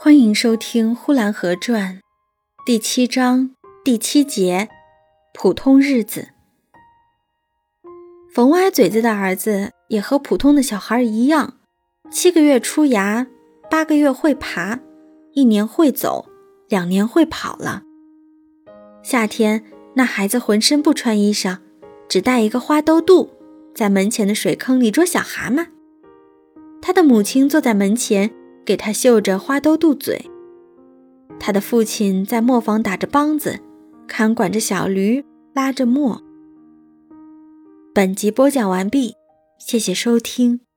欢迎收听《呼兰河传》第七章第七节“普通日子”。冯歪嘴子的儿子也和普通的小孩一样，七个月出牙，八个月会爬，一年会走，两年会跑了。夏天，那孩子浑身不穿衣裳，只带一个花兜肚，在门前的水坑里捉小蛤蟆。他的母亲坐在门前。给他绣着花兜肚嘴，他的父亲在磨坊打着梆子，看管着小驴，拉着磨。本集播讲完毕，谢谢收听。